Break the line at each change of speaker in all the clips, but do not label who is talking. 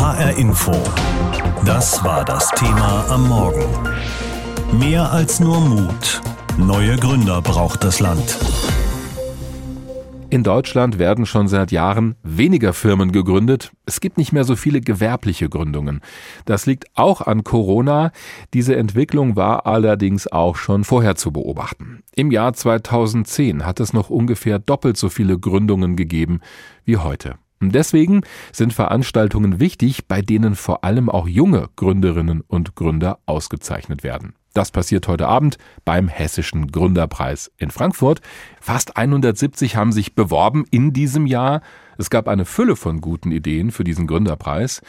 HR Info. Das war das Thema am Morgen. Mehr als nur Mut. Neue Gründer braucht das Land.
In Deutschland werden schon seit Jahren weniger Firmen gegründet. Es gibt nicht mehr so viele gewerbliche Gründungen. Das liegt auch an Corona. Diese Entwicklung war allerdings auch schon vorher zu beobachten. Im Jahr 2010 hat es noch ungefähr doppelt so viele Gründungen gegeben wie heute. Deswegen sind Veranstaltungen wichtig, bei denen vor allem auch junge Gründerinnen und Gründer ausgezeichnet werden. Das passiert heute Abend beim Hessischen Gründerpreis in Frankfurt. Fast 170 haben sich beworben in diesem Jahr. Es gab eine Fülle von guten Ideen für diesen Gründerpreis.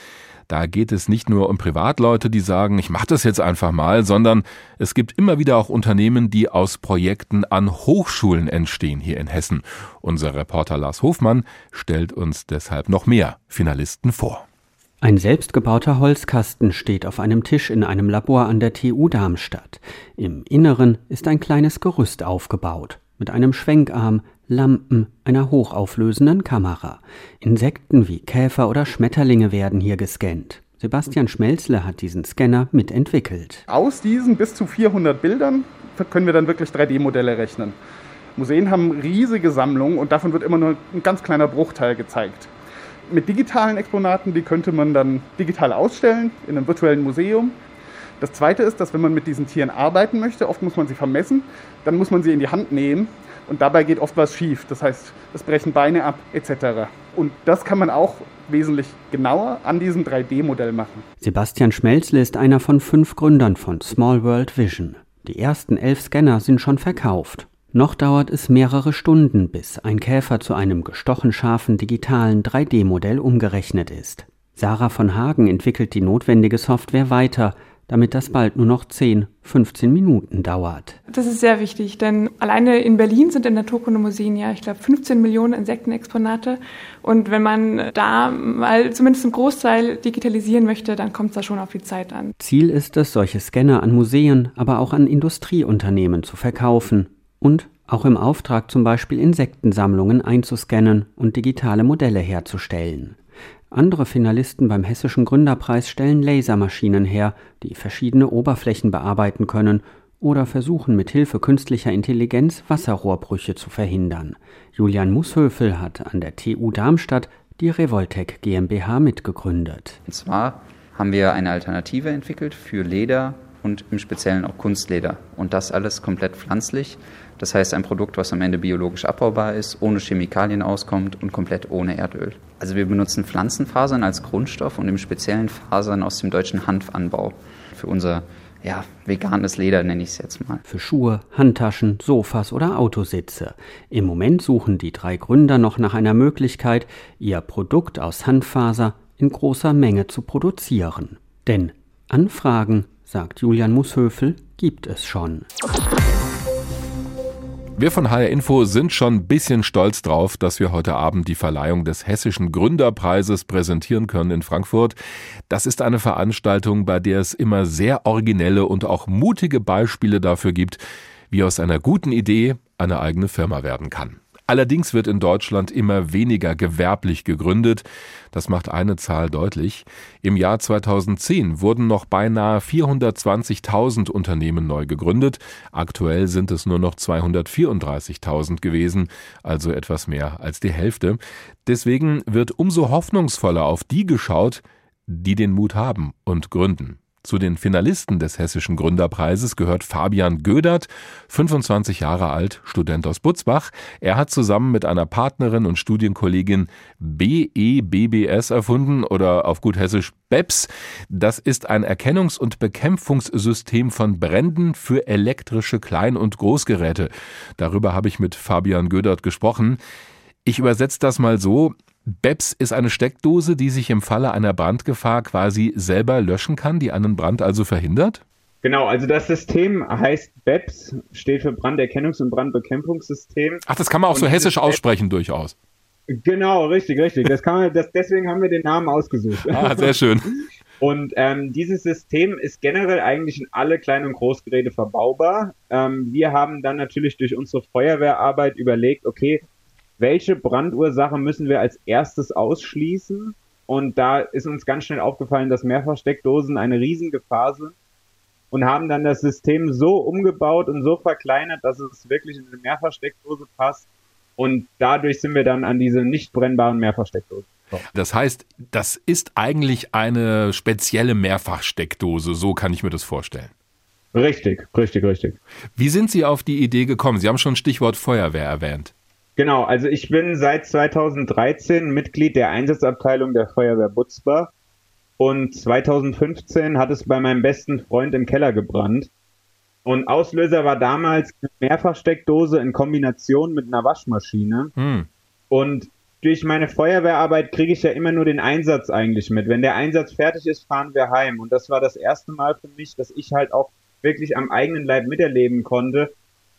Da geht es nicht nur um Privatleute, die sagen, ich mache das jetzt einfach mal, sondern es gibt immer wieder auch Unternehmen, die aus Projekten an Hochschulen entstehen hier in Hessen. Unser Reporter Lars Hofmann stellt uns deshalb noch mehr Finalisten vor.
Ein selbstgebauter Holzkasten steht auf einem Tisch in einem Labor an der TU Darmstadt. Im Inneren ist ein kleines Gerüst aufgebaut, mit einem Schwenkarm, Lampen, einer hochauflösenden Kamera. Insekten wie Käfer oder Schmetterlinge werden hier gescannt. Sebastian Schmelzle hat diesen Scanner mitentwickelt.
Aus diesen bis zu 400 Bildern können wir dann wirklich 3D-Modelle rechnen. Museen haben riesige Sammlungen und davon wird immer nur ein ganz kleiner Bruchteil gezeigt mit digitalen Exponaten, die könnte man dann digital ausstellen in einem virtuellen Museum. Das zweite ist, dass wenn man mit diesen Tieren arbeiten möchte, oft muss man sie vermessen, dann muss man sie in die Hand nehmen und dabei geht oft was schief. Das heißt, es brechen Beine ab etc. Und das kann man auch wesentlich genauer an diesem 3D-Modell machen.
Sebastian Schmelzle ist einer von fünf Gründern von Small World Vision. Die ersten elf Scanner sind schon verkauft. Noch dauert es mehrere Stunden, bis ein Käfer zu einem gestochen scharfen digitalen 3D-Modell umgerechnet ist. Sarah von Hagen entwickelt die notwendige Software weiter, damit das bald nur noch 10, 15 Minuten dauert.
Das ist sehr wichtig, denn alleine in Berlin sind in Naturkundemuseen ja, ich glaube, 15 Millionen Insektenexponate. Und wenn man da mal zumindest einen Großteil digitalisieren möchte, dann kommt es da schon auf die Zeit an.
Ziel ist es, solche Scanner an Museen, aber auch an Industrieunternehmen zu verkaufen und auch im Auftrag zum Beispiel Insektensammlungen einzuscannen und digitale Modelle herzustellen. Andere Finalisten beim Hessischen Gründerpreis stellen Lasermaschinen her, die verschiedene Oberflächen bearbeiten können oder versuchen mit Hilfe künstlicher Intelligenz Wasserrohrbrüche zu verhindern. Julian Mushöfel hat an der TU Darmstadt die Revoltec GmbH mitgegründet.
Und zwar haben wir eine Alternative entwickelt für Leder und im Speziellen auch Kunstleder. Und das alles komplett pflanzlich. Das heißt, ein Produkt, was am Ende biologisch abbaubar ist, ohne Chemikalien auskommt und komplett ohne Erdöl. Also wir benutzen Pflanzenfasern als Grundstoff und im Speziellen Fasern aus dem deutschen Hanfanbau für unser ja, veganes Leder nenne ich es jetzt mal.
Für Schuhe, Handtaschen, Sofas oder Autositze. Im Moment suchen die drei Gründer noch nach einer Möglichkeit, ihr Produkt aus Handfaser in großer Menge zu produzieren. Denn Anfragen, sagt Julian Mushöfel, gibt es schon.
Wir von HR Info sind schon ein bisschen stolz drauf, dass wir heute Abend die Verleihung des Hessischen Gründerpreises präsentieren können in Frankfurt. Das ist eine Veranstaltung, bei der es immer sehr originelle und auch mutige Beispiele dafür gibt, wie aus einer guten Idee eine eigene Firma werden kann. Allerdings wird in Deutschland immer weniger gewerblich gegründet. Das macht eine Zahl deutlich. Im Jahr 2010 wurden noch beinahe 420.000 Unternehmen neu gegründet. Aktuell sind es nur noch 234.000 gewesen, also etwas mehr als die Hälfte. Deswegen wird umso hoffnungsvoller auf die geschaut, die den Mut haben und gründen. Zu den Finalisten des Hessischen Gründerpreises gehört Fabian Gödert, 25 Jahre alt, Student aus Butzbach. Er hat zusammen mit einer Partnerin und Studienkollegin BEBBS erfunden oder auf gut hessisch BEPS. Das ist ein Erkennungs- und Bekämpfungssystem von Bränden für elektrische Klein- und Großgeräte. Darüber habe ich mit Fabian Gödert gesprochen. Ich übersetze das mal so. BEPS ist eine Steckdose, die sich im Falle einer Brandgefahr quasi selber löschen kann, die einen Brand also verhindert?
Genau, also das System heißt BEPS, steht für Branderkennungs- und Brandbekämpfungssystem.
Ach, das kann man auch so hessisch aussprechen durchaus.
Genau, richtig, richtig. Das kann man, das, deswegen haben wir den Namen ausgesucht.
Ah, sehr schön.
Und ähm, dieses System ist generell eigentlich in alle Klein- und Großgeräte verbaubar. Ähm, wir haben dann natürlich durch unsere Feuerwehrarbeit überlegt, okay, welche Brandursache müssen wir als erstes ausschließen Und da ist uns ganz schnell aufgefallen, dass Mehrfachsteckdosen eine Riesengefahr sind und haben dann das System so umgebaut und so verkleinert, dass es wirklich in eine Mehrfachsteckdose passt. Und dadurch sind wir dann an diese nicht brennbaren Mehrfachsteckdosen.
Das heißt, das ist eigentlich eine spezielle Mehrfachsteckdose, so kann ich mir das vorstellen.
Richtig, richtig, richtig.
Wie sind Sie auf die Idee gekommen? Sie haben schon Stichwort Feuerwehr erwähnt.
Genau, also ich bin seit 2013 Mitglied der Einsatzabteilung der Feuerwehr Butzbach und 2015 hat es bei meinem besten Freund im Keller gebrannt. Und Auslöser war damals eine Mehrfachsteckdose in Kombination mit einer Waschmaschine. Hm. Und durch meine Feuerwehrarbeit kriege ich ja immer nur den Einsatz eigentlich mit. Wenn der Einsatz fertig ist, fahren wir heim. Und das war das erste Mal für mich, dass ich halt auch wirklich am eigenen Leib miterleben konnte,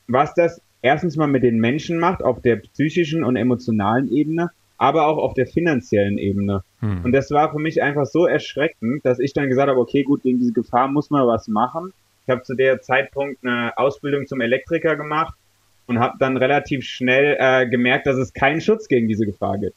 was das erstens mal mit den Menschen macht, auf der psychischen und emotionalen Ebene, aber auch auf der finanziellen Ebene. Hm. Und das war für mich einfach so erschreckend, dass ich dann gesagt habe, okay, gut, gegen diese Gefahr muss man was machen. Ich habe zu der Zeitpunkt eine Ausbildung zum Elektriker gemacht und habe dann relativ schnell äh, gemerkt, dass es keinen Schutz gegen diese Gefahr gibt.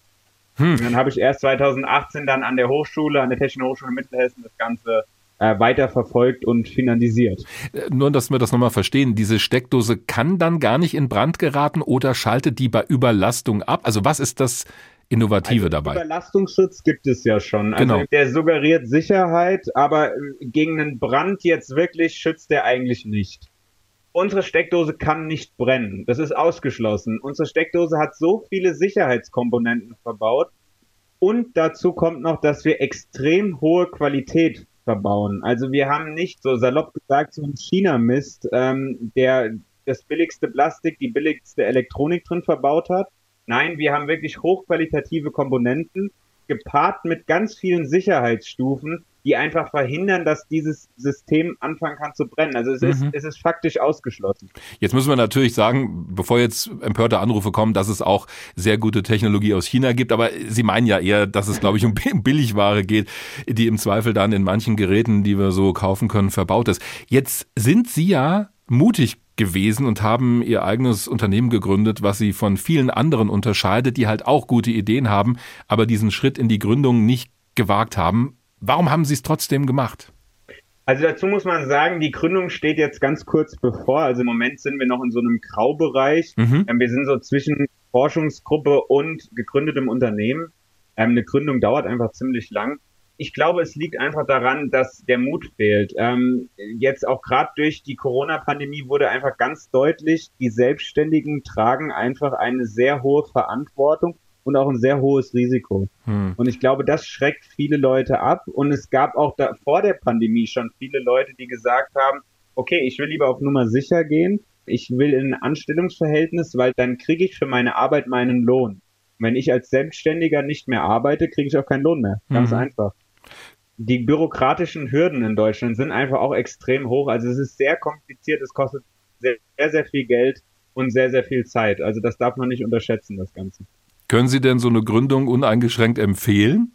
Hm. Und dann habe ich erst 2018 dann an der Hochschule, an der Technischen Hochschule Mittelhessen das Ganze äh, weiter verfolgt und finalisiert.
Äh, nur, dass wir das nochmal verstehen, diese Steckdose kann dann gar nicht in Brand geraten oder schaltet die bei Überlastung ab? Also was ist das Innovative
also,
dabei?
Überlastungsschutz gibt es ja schon. Also genau. der suggeriert Sicherheit, aber äh, gegen einen Brand jetzt wirklich schützt der eigentlich nicht. Unsere Steckdose kann nicht brennen. Das ist ausgeschlossen. Unsere Steckdose hat so viele Sicherheitskomponenten verbaut. Und dazu kommt noch, dass wir extrem hohe Qualität verbauen. Also wir haben nicht so salopp gesagt so ein China-Mist, ähm, der das billigste Plastik, die billigste Elektronik drin verbaut hat. Nein, wir haben wirklich hochqualitative Komponenten gepaart mit ganz vielen Sicherheitsstufen, die einfach verhindern, dass dieses System anfangen kann zu brennen. Also es, mhm. ist, es ist faktisch ausgeschlossen.
Jetzt müssen wir natürlich sagen, bevor jetzt empörte Anrufe kommen, dass es auch sehr gute Technologie aus China gibt. Aber Sie meinen ja eher, dass es, glaube ich, um Billigware geht, die im Zweifel dann in manchen Geräten, die wir so kaufen können, verbaut ist. Jetzt sind Sie ja mutig gewesen und haben ihr eigenes Unternehmen gegründet, was sie von vielen anderen unterscheidet, die halt auch gute Ideen haben, aber diesen Schritt in die Gründung nicht gewagt haben. Warum haben Sie es trotzdem gemacht?
Also dazu muss man sagen, die Gründung steht jetzt ganz kurz bevor. Also im Moment sind wir noch in so einem Graubereich. Mhm. Ähm, wir sind so zwischen Forschungsgruppe und gegründetem Unternehmen. Ähm, eine Gründung dauert einfach ziemlich lang. Ich glaube, es liegt einfach daran, dass der Mut fehlt. Ähm, jetzt auch gerade durch die Corona-Pandemie wurde einfach ganz deutlich, die Selbstständigen tragen einfach eine sehr hohe Verantwortung und auch ein sehr hohes Risiko. Hm. Und ich glaube, das schreckt viele Leute ab. Und es gab auch da, vor der Pandemie schon viele Leute, die gesagt haben, okay, ich will lieber auf Nummer sicher gehen. Ich will in ein Anstellungsverhältnis, weil dann kriege ich für meine Arbeit meinen Lohn. Wenn ich als Selbstständiger nicht mehr arbeite, kriege ich auch keinen Lohn mehr. Ganz mhm. einfach. Die bürokratischen Hürden in Deutschland sind einfach auch extrem hoch. Also es ist sehr kompliziert, es kostet sehr, sehr viel Geld und sehr, sehr viel Zeit. Also das darf man nicht unterschätzen, das Ganze.
Können Sie denn so eine Gründung uneingeschränkt empfehlen?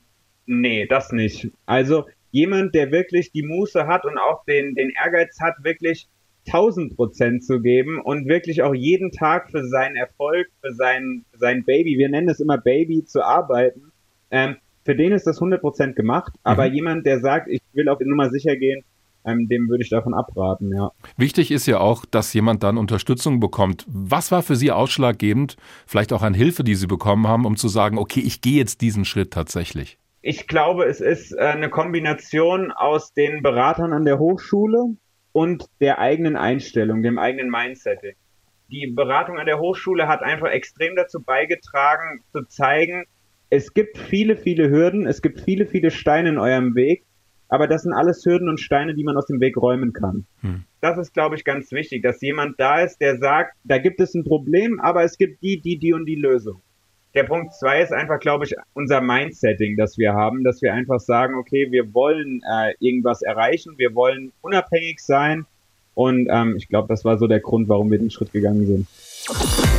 Nee, das nicht. Also jemand, der wirklich die Muße hat und auch den, den Ehrgeiz hat, wirklich 1000 Prozent zu geben und wirklich auch jeden Tag für seinen Erfolg, für sein, sein Baby, wir nennen es immer Baby, zu arbeiten, ähm, für den ist das 100 Prozent gemacht. Aber mhm. jemand, der sagt, ich will auf die Nummer sicher gehen, ähm, dem würde ich davon abraten, ja.
Wichtig ist ja auch, dass jemand dann Unterstützung bekommt. Was war für Sie ausschlaggebend, vielleicht auch an Hilfe, die Sie bekommen haben, um zu sagen, okay, ich gehe jetzt diesen Schritt tatsächlich?
Ich glaube, es ist äh, eine Kombination aus den Beratern an der Hochschule und der eigenen Einstellung, dem eigenen Mindsetting. Die Beratung an der Hochschule hat einfach extrem dazu beigetragen, zu zeigen, es gibt viele, viele Hürden, es gibt viele, viele Steine in eurem Weg aber das sind alles Hürden und Steine, die man aus dem Weg räumen kann. Hm. Das ist, glaube ich, ganz wichtig, dass jemand da ist, der sagt, da gibt es ein Problem, aber es gibt die, die, die und die Lösung. Der Punkt zwei ist einfach, glaube ich, unser Mindsetting, das wir haben, dass wir einfach sagen, okay, wir wollen äh, irgendwas erreichen, wir wollen unabhängig sein und ähm, ich glaube, das war so der Grund, warum wir den Schritt gegangen sind.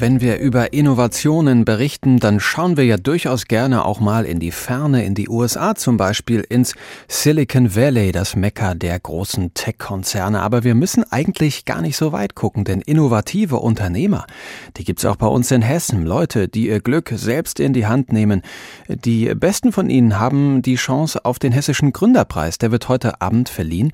Wenn wir über Innovationen berichten, dann schauen wir ja durchaus gerne auch mal in die Ferne, in die USA zum Beispiel, ins Silicon Valley, das Mekka der großen Tech-Konzerne. Aber wir müssen eigentlich gar nicht so weit gucken, denn innovative Unternehmer, die gibt's auch bei uns in Hessen. Leute, die ihr Glück selbst in die Hand nehmen. Die besten von ihnen haben die Chance auf den hessischen Gründerpreis. Der wird heute Abend verliehen.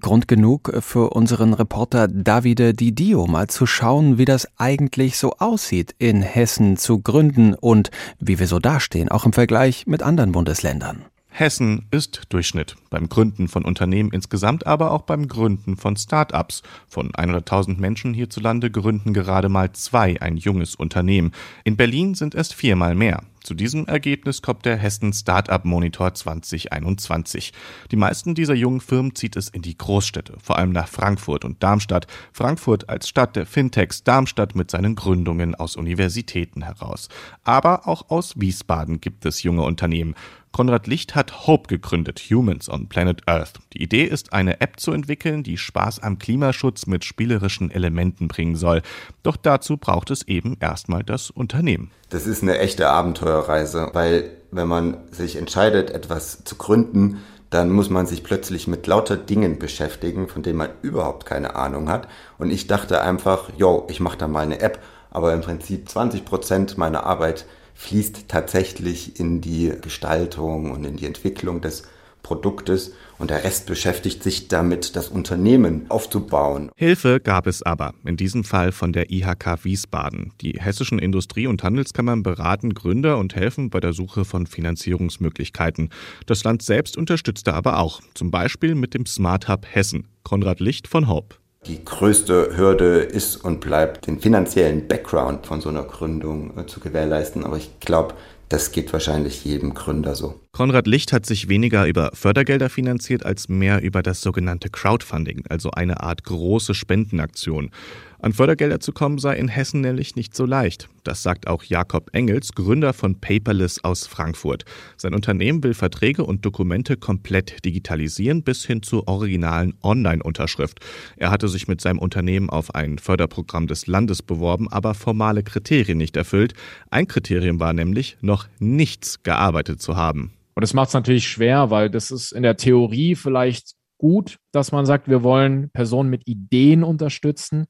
Grund genug für unseren Reporter Davide Didio mal zu schauen, wie das eigentlich so aussieht, in Hessen zu gründen und wie wir so dastehen, auch im Vergleich mit anderen Bundesländern.
Hessen ist Durchschnitt beim Gründen von Unternehmen insgesamt, aber auch beim Gründen von Start-ups. Von 100.000 Menschen hierzulande gründen gerade mal zwei ein junges Unternehmen. In Berlin sind es viermal mehr. Zu diesem Ergebnis kommt der Hessen Startup Monitor 2021. Die meisten dieser jungen Firmen zieht es in die Großstädte, vor allem nach Frankfurt und Darmstadt. Frankfurt als Stadt der Fintechs, Darmstadt mit seinen Gründungen aus Universitäten heraus. Aber auch aus Wiesbaden gibt es junge Unternehmen. Konrad Licht hat Hope gegründet, Humans on Planet Earth. Die Idee ist, eine App zu entwickeln, die Spaß am Klimaschutz mit spielerischen Elementen bringen soll. Doch dazu braucht es eben erstmal das Unternehmen.
Das ist eine echte Abenteuerreise, weil wenn man sich entscheidet, etwas zu gründen, dann muss man sich plötzlich mit lauter Dingen beschäftigen, von denen man überhaupt keine Ahnung hat. Und ich dachte einfach, yo, ich mache da mal eine App, aber im Prinzip 20 Prozent meiner Arbeit fließt tatsächlich in die Gestaltung und in die Entwicklung des Produktes und der Rest beschäftigt sich damit, das Unternehmen aufzubauen.
Hilfe gab es aber, in diesem Fall von der IHK Wiesbaden. Die hessischen Industrie- und Handelskammern beraten Gründer und helfen bei der Suche von Finanzierungsmöglichkeiten. Das Land selbst unterstützte aber auch, zum Beispiel mit dem Smart Hub Hessen. Konrad Licht von Hope.
Die größte Hürde ist und bleibt, den finanziellen Background von so einer Gründung äh, zu gewährleisten. Aber ich glaube, das geht wahrscheinlich jedem Gründer so.
Konrad Licht hat sich weniger über Fördergelder finanziert als mehr über das sogenannte Crowdfunding, also eine Art große Spendenaktion. An Fördergelder zu kommen sei in Hessen nämlich nicht so leicht. Das sagt auch Jakob Engels, Gründer von Paperless aus Frankfurt. Sein Unternehmen will Verträge und Dokumente komplett digitalisieren bis hin zur originalen Online-Unterschrift. Er hatte sich mit seinem Unternehmen auf ein Förderprogramm des Landes beworben, aber formale Kriterien nicht erfüllt. Ein Kriterium war nämlich, noch nichts gearbeitet zu haben.
Und das macht es natürlich schwer, weil das ist in der Theorie vielleicht gut, dass man sagt, wir wollen Personen mit Ideen unterstützen.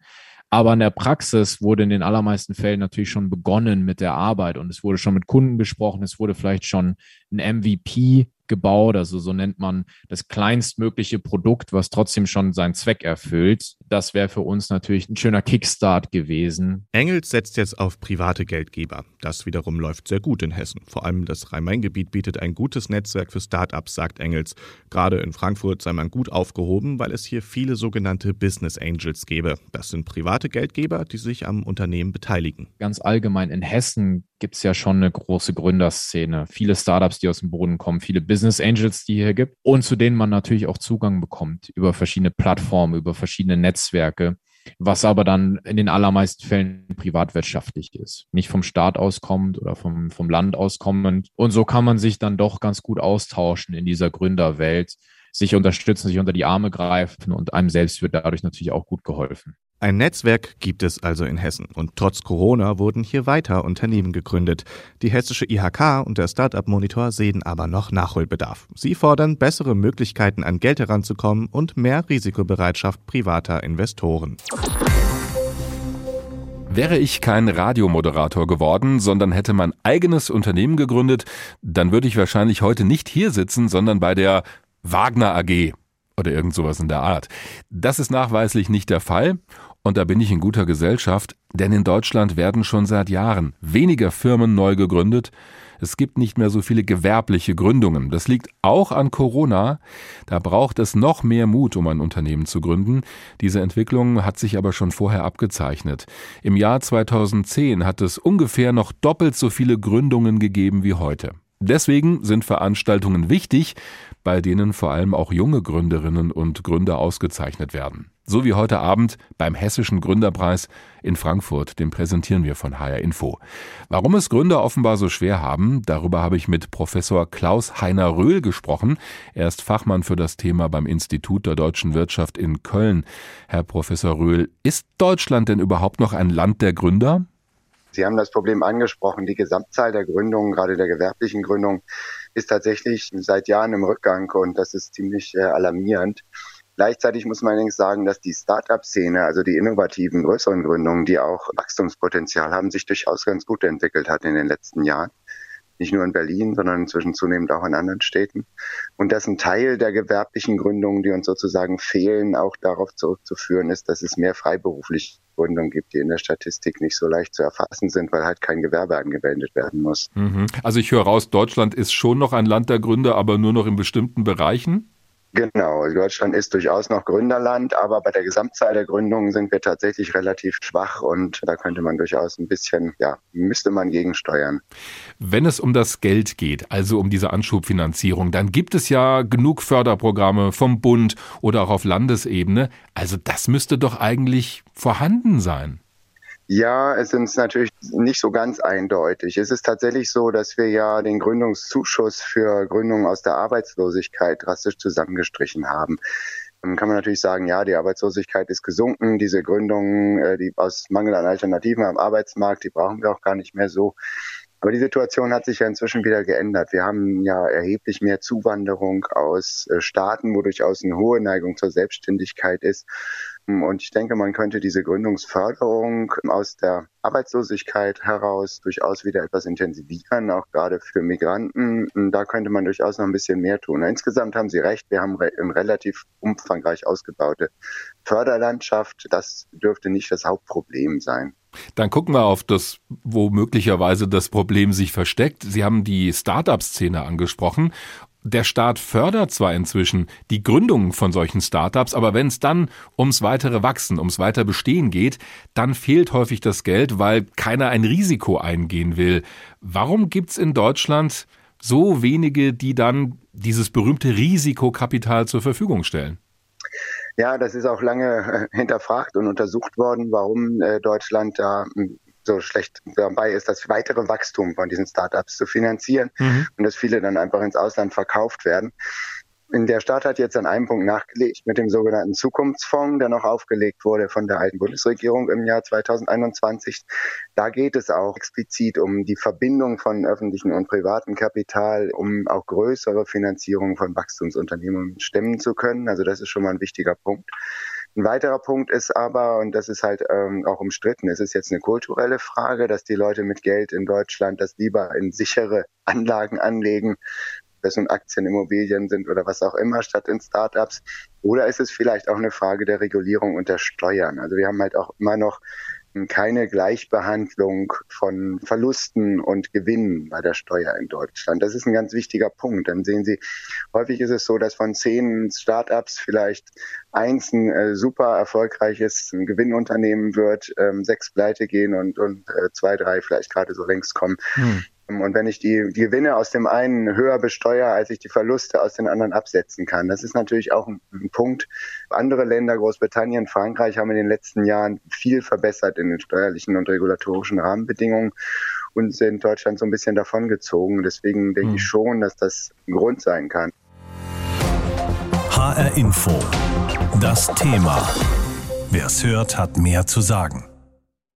Aber in der Praxis wurde in den allermeisten Fällen natürlich schon begonnen mit der Arbeit und es wurde schon mit Kunden besprochen, es wurde vielleicht schon ein MVP gebaut. Also so nennt man das kleinstmögliche Produkt, was trotzdem schon seinen Zweck erfüllt. Das wäre für uns natürlich ein schöner Kickstart gewesen.
Engels setzt jetzt auf private Geldgeber. Das wiederum läuft sehr gut in Hessen. Vor allem das Rhein-Main-Gebiet bietet ein gutes Netzwerk für Startups, sagt Engels. Gerade in Frankfurt sei man gut aufgehoben, weil es hier viele sogenannte Business Angels gäbe. Das sind private Geldgeber, die sich am Unternehmen beteiligen.
Ganz allgemein in Hessen gibt es ja schon eine große Gründerszene. Viele Startups, die aus dem Boden kommen, viele Business Angels, die hier gibt und zu denen man natürlich auch Zugang bekommt über verschiedene Plattformen, über verschiedene Netzwerke, was aber dann in den allermeisten Fällen privatwirtschaftlich ist. Nicht vom Staat auskommend oder vom, vom Land auskommend. Und so kann man sich dann doch ganz gut austauschen in dieser Gründerwelt sich unterstützen, sich unter die Arme greifen und einem selbst wird dadurch natürlich auch gut geholfen.
Ein Netzwerk gibt es also in Hessen und trotz Corona wurden hier weiter Unternehmen gegründet. Die hessische IHK und der Startup Monitor sehen aber noch Nachholbedarf. Sie fordern bessere Möglichkeiten an Geld heranzukommen und mehr Risikobereitschaft privater Investoren.
Wäre ich kein Radiomoderator geworden, sondern hätte mein eigenes Unternehmen gegründet, dann würde ich wahrscheinlich heute nicht hier sitzen, sondern bei der Wagner AG oder irgend sowas in der Art. Das ist nachweislich nicht der Fall und da bin ich in guter Gesellschaft, denn in Deutschland werden schon seit Jahren weniger Firmen neu gegründet. Es gibt nicht mehr so viele gewerbliche Gründungen. Das liegt auch an Corona. Da braucht es noch mehr Mut, um ein Unternehmen zu gründen. Diese Entwicklung hat sich aber schon vorher abgezeichnet. Im Jahr 2010 hat es ungefähr noch doppelt so viele Gründungen gegeben wie heute. Deswegen sind Veranstaltungen wichtig, bei denen vor allem auch junge Gründerinnen und Gründer ausgezeichnet werden. So wie heute Abend beim Hessischen Gründerpreis in Frankfurt, den präsentieren wir von HR Info. Warum es Gründer offenbar so schwer haben, darüber habe ich mit Professor Klaus Heiner Röhl gesprochen. Er ist Fachmann für das Thema beim Institut der deutschen Wirtschaft in Köln. Herr Professor Röhl, ist Deutschland denn überhaupt noch ein Land der Gründer?
Sie haben das Problem angesprochen. Die Gesamtzahl der Gründungen, gerade der gewerblichen Gründungen, ist tatsächlich seit Jahren im Rückgang und das ist ziemlich äh, alarmierend. Gleichzeitig muss man allerdings sagen, dass die Start-up-Szene, also die innovativen, größeren Gründungen, die auch Wachstumspotenzial haben, sich durchaus ganz gut entwickelt hat in den letzten Jahren. Nicht nur in Berlin, sondern inzwischen zunehmend auch in anderen Städten. Und dass ein Teil der gewerblichen Gründungen, die uns sozusagen fehlen, auch darauf zurückzuführen ist, dass es mehr freiberufliche Gründungen gibt, die in der Statistik nicht so leicht zu erfassen sind, weil halt kein Gewerbe angewendet werden muss.
Mhm. Also ich höre raus, Deutschland ist schon noch ein Land der Gründer, aber nur noch in bestimmten Bereichen?
Genau, Deutschland ist durchaus noch Gründerland, aber bei der Gesamtzahl der Gründungen sind wir tatsächlich relativ schwach und da könnte man durchaus ein bisschen, ja, müsste man gegensteuern.
Wenn es um das Geld geht, also um diese Anschubfinanzierung, dann gibt es ja genug Förderprogramme vom Bund oder auch auf Landesebene. Also das müsste doch eigentlich vorhanden sein.
Ja, es ist natürlich nicht so ganz eindeutig. Es ist tatsächlich so, dass wir ja den Gründungszuschuss für Gründungen aus der Arbeitslosigkeit drastisch zusammengestrichen haben. Dann kann man natürlich sagen, ja, die Arbeitslosigkeit ist gesunken. Diese Gründungen, äh, die aus Mangel an Alternativen am Arbeitsmarkt, die brauchen wir auch gar nicht mehr so. Aber die Situation hat sich ja inzwischen wieder geändert. Wir haben ja erheblich mehr Zuwanderung aus äh, Staaten, wo durchaus eine hohe Neigung zur Selbstständigkeit ist. Und ich denke, man könnte diese Gründungsförderung aus der Arbeitslosigkeit heraus durchaus wieder etwas intensivieren, auch gerade für Migranten. Da könnte man durchaus noch ein bisschen mehr tun. Insgesamt haben Sie recht, wir haben eine relativ umfangreich ausgebaute Förderlandschaft. Das dürfte nicht das Hauptproblem sein.
Dann gucken wir auf das, wo möglicherweise das Problem sich versteckt. Sie haben die Startup-Szene angesprochen der Staat fördert zwar inzwischen die Gründung von solchen Startups, aber wenn es dann ums weitere Wachsen, ums weiter Bestehen geht, dann fehlt häufig das Geld, weil keiner ein Risiko eingehen will. Warum gibt's in Deutschland so wenige, die dann dieses berühmte Risikokapital zur Verfügung stellen?
Ja, das ist auch lange äh, hinterfragt und untersucht worden, warum äh, Deutschland da hm, so schlecht dabei ist, das weitere Wachstum von diesen Startups zu finanzieren mhm. und dass viele dann einfach ins Ausland verkauft werden. In der Staat hat jetzt an einem Punkt nachgelegt mit dem sogenannten Zukunftsfonds, der noch aufgelegt wurde von der alten Bundesregierung im Jahr 2021. Da geht es auch explizit um die Verbindung von öffentlichen und privaten Kapital, um auch größere Finanzierung von Wachstumsunternehmen stemmen zu können. Also das ist schon mal ein wichtiger Punkt. Ein weiterer Punkt ist aber, und das ist halt ähm, auch umstritten, es ist jetzt eine kulturelle Frage, dass die Leute mit Geld in Deutschland das lieber in sichere Anlagen anlegen, das nun Aktien, Immobilien sind oder was auch immer, statt in Startups. Oder ist es vielleicht auch eine Frage der Regulierung und der Steuern? Also wir haben halt auch immer noch keine Gleichbehandlung von Verlusten und Gewinnen bei der Steuer in Deutschland. Das ist ein ganz wichtiger Punkt. Dann sehen Sie, häufig ist es so, dass von zehn Startups vielleicht eins ein äh, super erfolgreiches Gewinnunternehmen wird, ähm, sechs pleite gehen und, und äh, zwei, drei vielleicht gerade so längst kommen. Hm. Und wenn ich die, die Gewinne aus dem einen höher besteuere, als ich die Verluste aus den anderen absetzen kann, das ist natürlich auch ein, ein, Punkt. Andere Länder, Großbritannien, Frankreich, haben in den letzten Jahren viel verbessert in den steuerlichen und regulatorischen Rahmenbedingungen und sind Deutschland so ein bisschen davongezogen. Deswegen denke mhm. ich schon, dass das ein Grund sein kann.
HR Info. Das Thema. Wer es hört, hat mehr zu sagen.